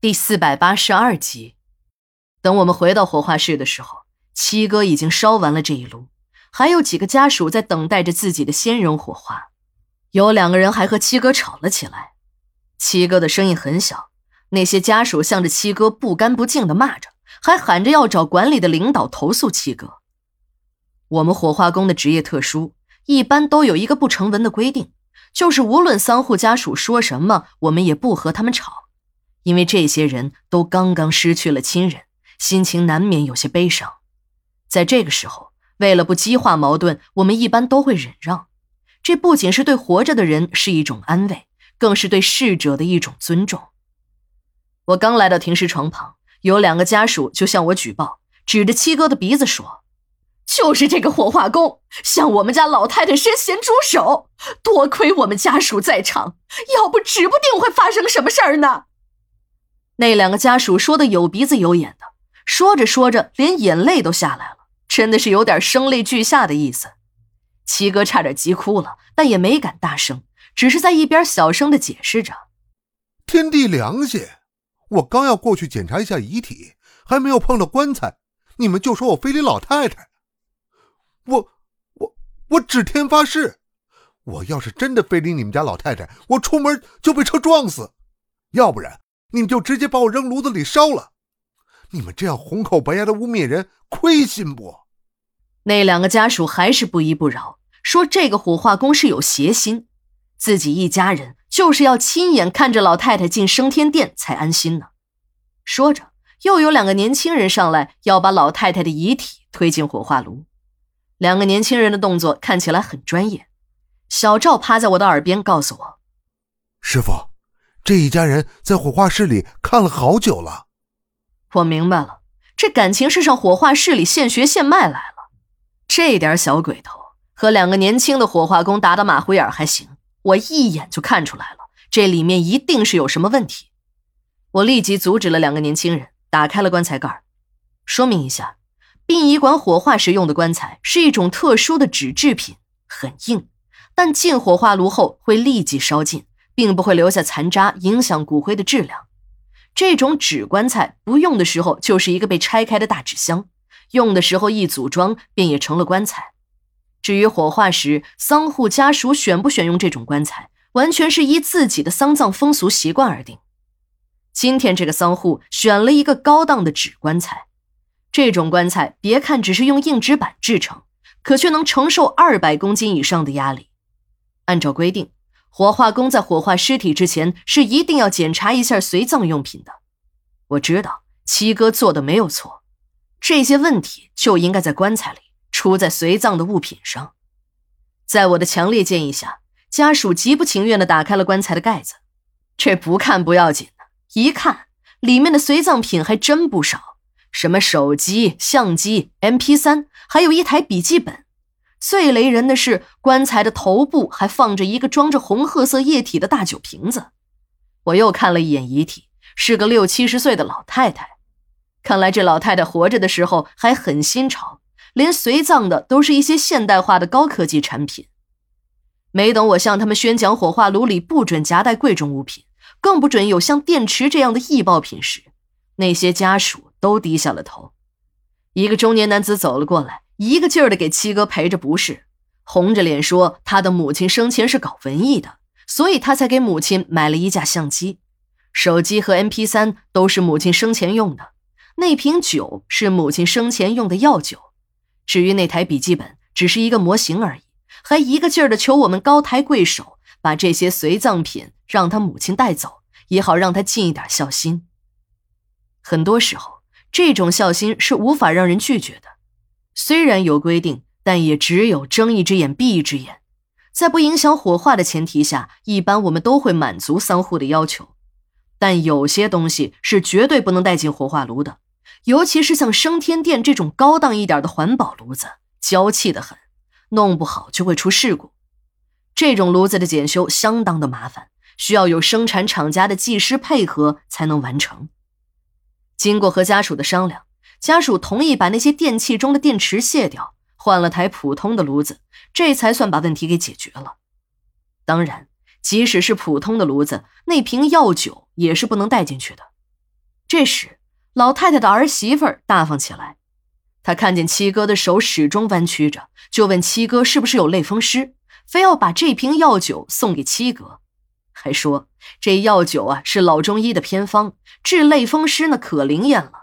第四百八十二集，等我们回到火化室的时候，七哥已经烧完了这一炉，还有几个家属在等待着自己的先人火化。有两个人还和七哥吵了起来，七哥的声音很小，那些家属向着七哥不干不净的骂着，还喊着要找管理的领导投诉七哥。我们火化工的职业特殊，一般都有一个不成文的规定，就是无论丧户家属说什么，我们也不和他们吵。因为这些人都刚刚失去了亲人，心情难免有些悲伤。在这个时候，为了不激化矛盾，我们一般都会忍让。这不仅是对活着的人是一种安慰，更是对逝者的一种尊重。我刚来到停尸床旁，有两个家属就向我举报，指着七哥的鼻子说：“就是这个火化工向我们家老太太伸咸猪手，多亏我们家属在场，要不指不定会发生什么事儿呢。”那两个家属说的有鼻子有眼的，说着说着，连眼泪都下来了，真的是有点声泪俱下的意思。七哥差点急哭了，但也没敢大声，只是在一边小声的解释着：“天地良心，我刚要过去检查一下遗体，还没有碰到棺材，你们就说我非礼老太太。我、我、我指天发誓，我要是真的非礼你们家老太太，我出门就被车撞死，要不然。”你们就直接把我扔炉子里烧了！你们这样红口白牙的污蔑人，亏心不？那两个家属还是不依不饶，说这个火化工是有邪心，自己一家人就是要亲眼看着老太太进升天殿才安心呢。说着，又有两个年轻人上来要把老太太的遗体推进火化炉。两个年轻人的动作看起来很专业。小赵趴在我的耳边告诉我：“师傅。”这一家人在火化室里看了好久了，我明白了，这感情是上火化室里现学现卖来了。这点小鬼头和两个年轻的火化工打打马虎眼还行，我一眼就看出来了，这里面一定是有什么问题。我立即阻止了两个年轻人，打开了棺材盖说明一下，殡仪馆火化时用的棺材是一种特殊的纸制品，很硬，但进火化炉后会立即烧尽。并不会留下残渣，影响骨灰的质量。这种纸棺材不用的时候就是一个被拆开的大纸箱，用的时候一组装便也成了棺材。至于火化时丧户家属选不选用这种棺材，完全是依自己的丧葬风俗习惯而定。今天这个丧户选了一个高档的纸棺材，这种棺材别看只是用硬纸板制成，可却能承受二百公斤以上的压力。按照规定。火化工在火化尸体之前是一定要检查一下随葬用品的。我知道七哥做的没有错，这些问题就应该在棺材里，出在随葬的物品上。在我的强烈建议下，家属极不情愿地打开了棺材的盖子。这不看不要紧的，一看里面的随葬品还真不少，什么手机、相机、MP3，还有一台笔记本。最雷人的是，棺材的头部还放着一个装着红褐色液体的大酒瓶子。我又看了一眼遗体，是个六七十岁的老太太。看来这老太太活着的时候还很新潮，连随葬的都是一些现代化的高科技产品。没等我向他们宣讲火化炉里不准夹带贵重物品，更不准有像电池这样的易爆品时，那些家属都低下了头。一个中年男子走了过来。一个劲儿的给七哥赔着不是，红着脸说他的母亲生前是搞文艺的，所以他才给母亲买了一架相机，手机和 MP 三都是母亲生前用的，那瓶酒是母亲生前用的药酒，至于那台笔记本只是一个模型而已，还一个劲儿的求我们高抬贵手，把这些随葬品让他母亲带走，也好让他尽一点孝心。很多时候，这种孝心是无法让人拒绝的。虽然有规定，但也只有睁一只眼闭一只眼。在不影响火化的前提下，一般我们都会满足丧户的要求。但有些东西是绝对不能带进火化炉的，尤其是像升天殿这种高档一点的环保炉子，娇气的很，弄不好就会出事故。这种炉子的检修相当的麻烦，需要有生产厂家的技师配合才能完成。经过和家属的商量。家属同意把那些电器中的电池卸掉，换了台普通的炉子，这才算把问题给解决了。当然，即使是普通的炉子，那瓶药酒也是不能带进去的。这时，老太太的儿媳妇大方起来，她看见七哥的手始终弯曲着，就问七哥是不是有类风湿，非要把这瓶药酒送给七哥，还说这药酒啊是老中医的偏方，治类风湿呢可灵验了。